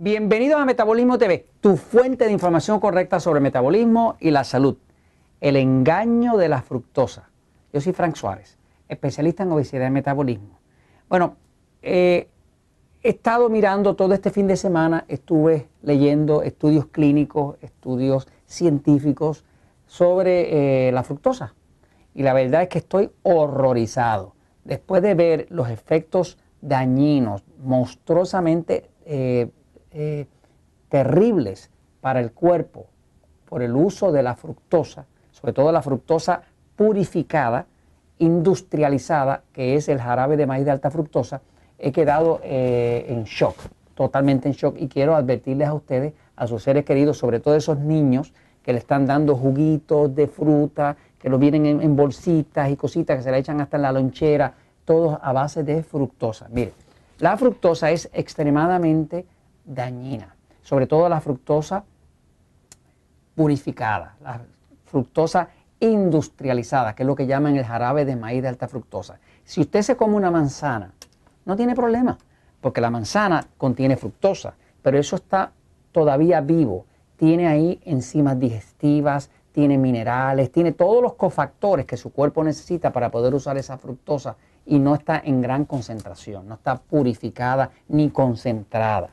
Bienvenidos a Metabolismo TV, tu fuente de información correcta sobre metabolismo y la salud. El engaño de la fructosa. Yo soy Frank Suárez, especialista en obesidad y metabolismo. Bueno, eh, he estado mirando todo este fin de semana, estuve leyendo estudios clínicos, estudios científicos sobre eh, la fructosa. Y la verdad es que estoy horrorizado. Después de ver los efectos dañinos, monstruosamente eh, eh, terribles para el cuerpo por el uso de la fructosa, sobre todo la fructosa purificada, industrializada, que es el jarabe de maíz de alta fructosa, he quedado eh, en shock, totalmente en shock, y quiero advertirles a ustedes, a sus seres queridos, sobre todo esos niños que le están dando juguitos de fruta, que lo vienen en, en bolsitas y cositas que se le echan hasta en la lonchera, todos a base de fructosa. Mire, la fructosa es extremadamente dañina, sobre todo la fructosa purificada, la fructosa industrializada, que es lo que llaman el jarabe de maíz de alta fructosa. Si usted se come una manzana, no tiene problema, porque la manzana contiene fructosa, pero eso está todavía vivo, tiene ahí enzimas digestivas, tiene minerales, tiene todos los cofactores que su cuerpo necesita para poder usar esa fructosa y no está en gran concentración, no está purificada ni concentrada.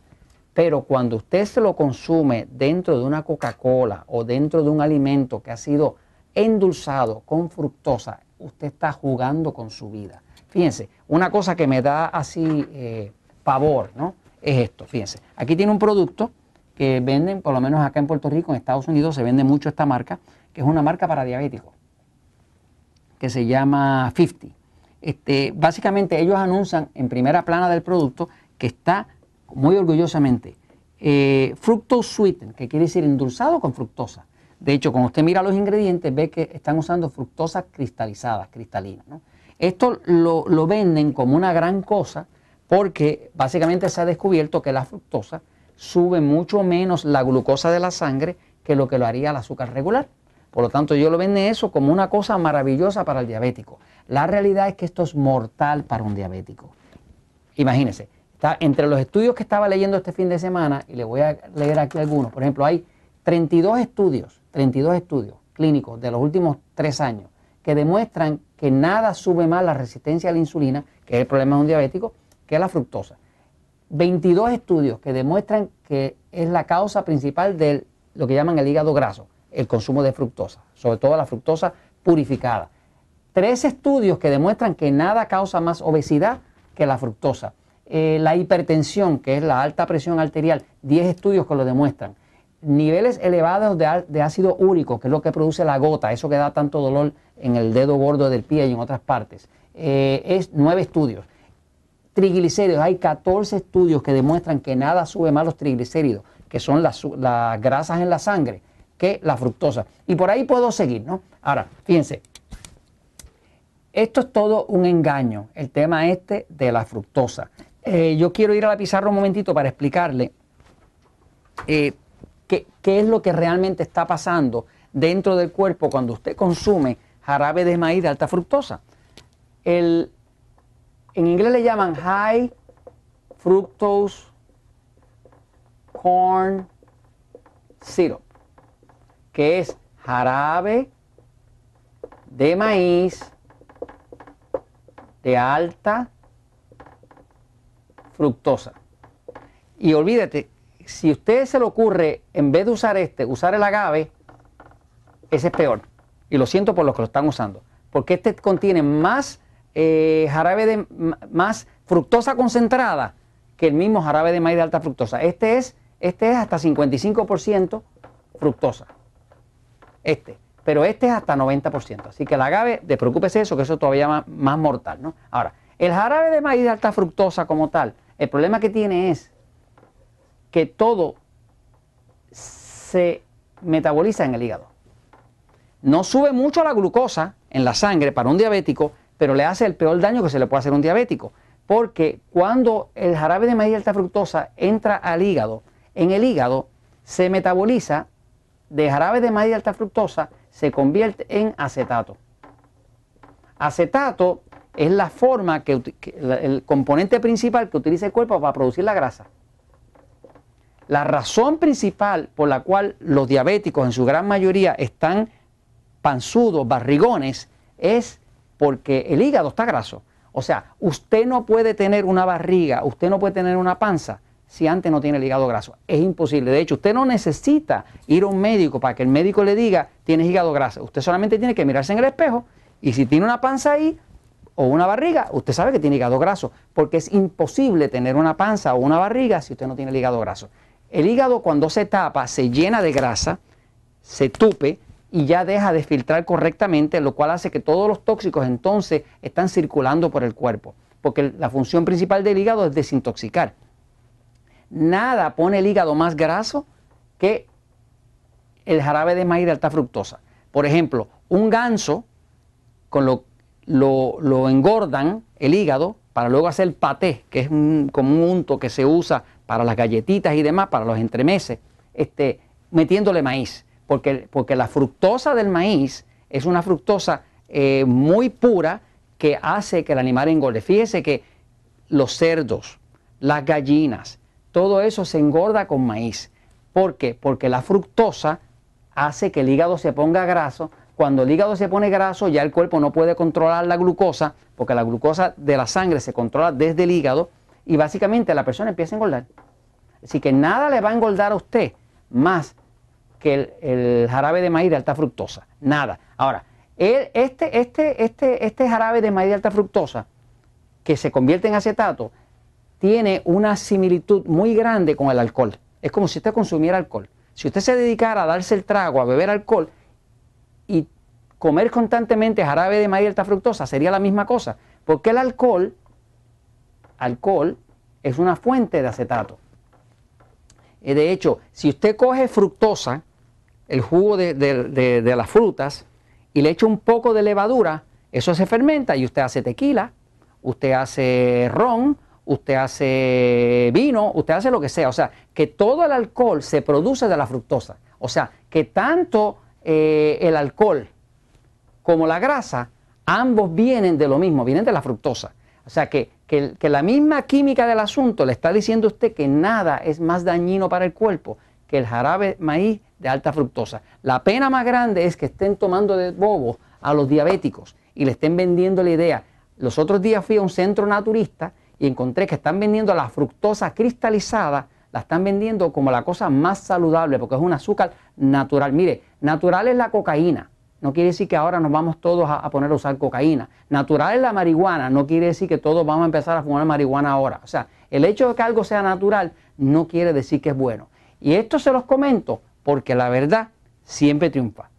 Pero cuando usted se lo consume dentro de una Coca-Cola o dentro de un alimento que ha sido endulzado con fructosa, usted está jugando con su vida. Fíjense, una cosa que me da así eh, pavor, ¿no? Es esto, fíjense. Aquí tiene un producto que venden, por lo menos acá en Puerto Rico, en Estados Unidos, se vende mucho esta marca, que es una marca para diabéticos, que se llama 50. Este, básicamente ellos anuncian en primera plana del producto que está muy orgullosamente, eh, fructose que quiere decir endulzado con fructosa. De hecho, cuando usted mira los ingredientes, ve que están usando fructosa cristalizada, cristalina. Esto lo, lo, venden como una gran cosa porque básicamente se ha descubierto que la fructosa sube mucho menos la glucosa de la sangre que lo que lo haría el azúcar regular. Por lo tanto, yo lo venden eso como una cosa maravillosa para el diabético. La realidad es que esto es mortal para un diabético. Imagínense, entre los estudios que estaba leyendo este fin de semana, y le voy a leer aquí algunos, por ejemplo, hay 32 estudios, 32 estudios clínicos de los últimos tres años que demuestran que nada sube más la resistencia a la insulina, que es el problema de un diabético, que la fructosa. 22 estudios que demuestran que es la causa principal de lo que llaman el hígado graso, el consumo de fructosa, sobre todo la fructosa purificada. Tres estudios que demuestran que nada causa más obesidad que la fructosa. Eh, la hipertensión, que es la alta presión arterial, 10 estudios que lo demuestran. Niveles elevados de, ácido úrico, que es lo que produce la gota, eso que da tanto dolor en el dedo gordo del pie y en otras partes. Eh, es 9 estudios. Triglicéridos, hay 14 estudios que demuestran que nada sube más los triglicéridos, que son las, las grasas en la sangre, que la fructosa. Y por ahí puedo seguir, ¿no? Ahora, fíjense, esto es todo un engaño, el tema este de la fructosa. Eh, yo quiero ir a la pizarra un momentito para explicarle eh, qué, es lo que realmente está pasando dentro del cuerpo cuando usted consume jarabe de maíz de alta fructosa. en inglés le llaman high fructose corn syrup, que es jarabe de maíz de alta fructosa. Y olvídate, si a usted se le ocurre, en vez de usar este, usar el agave, ese es peor. Y lo siento por los que lo están usando. Porque este contiene más eh, jarabe de más fructosa concentrada que el mismo jarabe de maíz de alta fructosa. Este es, este es hasta 55% fructosa. Este. Pero este es hasta 90%. Así que el agave, preocúpese eso, que eso es todavía más, más mortal. ¿no? Ahora, el jarabe de maíz de alta fructosa como tal el problema que tiene es que todo se metaboliza en el hígado. No sube mucho la glucosa en la sangre para un diabético, pero le hace el peor daño que se le puede hacer a un diabético. Porque cuando el jarabe de maíz alta fructosa entra al hígado, en el hígado se metaboliza de jarabe de maíz alta fructosa, se convierte en acetato. Acetato es la forma que, el componente principal que utiliza el cuerpo para producir la grasa. la razón principal por la cual los diabéticos en su gran mayoría están panzudos, barrigones, es porque el hígado está graso. O sea, usted no puede tener una barriga, usted no puede tener una panza si antes no tiene el hígado graso. Es imposible. De hecho, usted no necesita ir a un médico para que el médico le diga, tienes hígado graso. Usted solamente tiene que mirarse en el espejo y si tiene una panza ahí o una barriga, usted sabe que tiene hígado graso, porque es imposible tener una panza o una barriga si usted no tiene el hígado graso. El hígado cuando se tapa se llena de grasa, se tupe y ya deja de filtrar correctamente, lo cual hace que todos los tóxicos entonces están circulando por el cuerpo, porque la función principal del hígado es desintoxicar. Nada pone el hígado más graso que el jarabe de maíz de alta fructosa. Por ejemplo, un ganso, con lo, lo, engordan el hígado para luego hacer paté, que es como un unto que se usa para las galletitas y demás, para los entremeses, este, metiéndole maíz. Porque, porque la fructosa del maíz es una fructosa eh, muy pura que hace que el animal engorde. Fíjese que los cerdos, las gallinas, todo eso se engorda con maíz. ¿Por qué? Porque la fructosa hace que el hígado se ponga graso. Cuando el hígado se pone graso, ya el cuerpo no puede controlar la glucosa, porque la glucosa de la sangre se controla desde el hígado y básicamente la persona empieza a engordar. Así que nada le va a engordar a usted más que el, jarabe de maíz de alta fructosa. Nada. Ahora, este, este, este, este jarabe de maíz de alta fructosa, que se convierte en acetato, tiene una similitud muy grande con el alcohol. Es como si usted consumiera alcohol. Si usted se dedicara a darse el trago, a beber alcohol y comer constantemente jarabe de maíz alta fructosa, sería la misma cosa. Porque el alcohol, alcohol es una fuente de acetato. Y de hecho, si usted coge fructosa, el jugo de, de las frutas, y le echa un poco de levadura, eso se fermenta y usted hace tequila, usted hace ron, usted hace vino, usted hace lo que sea. O sea, que todo el alcohol se produce de la fructosa. O sea, que tanto eh, el alcohol como la grasa, ambos vienen de lo mismo, vienen de la fructosa. O sea, que, que, la misma química del asunto le está diciendo a usted que nada es más dañino para el cuerpo que el jarabe maíz de alta fructosa. La pena más grande es que estén tomando de bobo a los diabéticos y le estén vendiendo la idea. Los otros días fui a un centro naturista y encontré que están vendiendo la fructosa cristalizada, la están vendiendo como la cosa más saludable porque es un azúcar natural. Mire, natural es la cocaína. No quiere decir que ahora nos vamos todos a, poner a usar cocaína. Natural es la marihuana. No quiere decir que todos vamos a empezar a fumar marihuana ahora. O sea, el hecho de que algo sea natural no quiere decir que es bueno. Y esto se los comento porque la verdad siempre triunfa.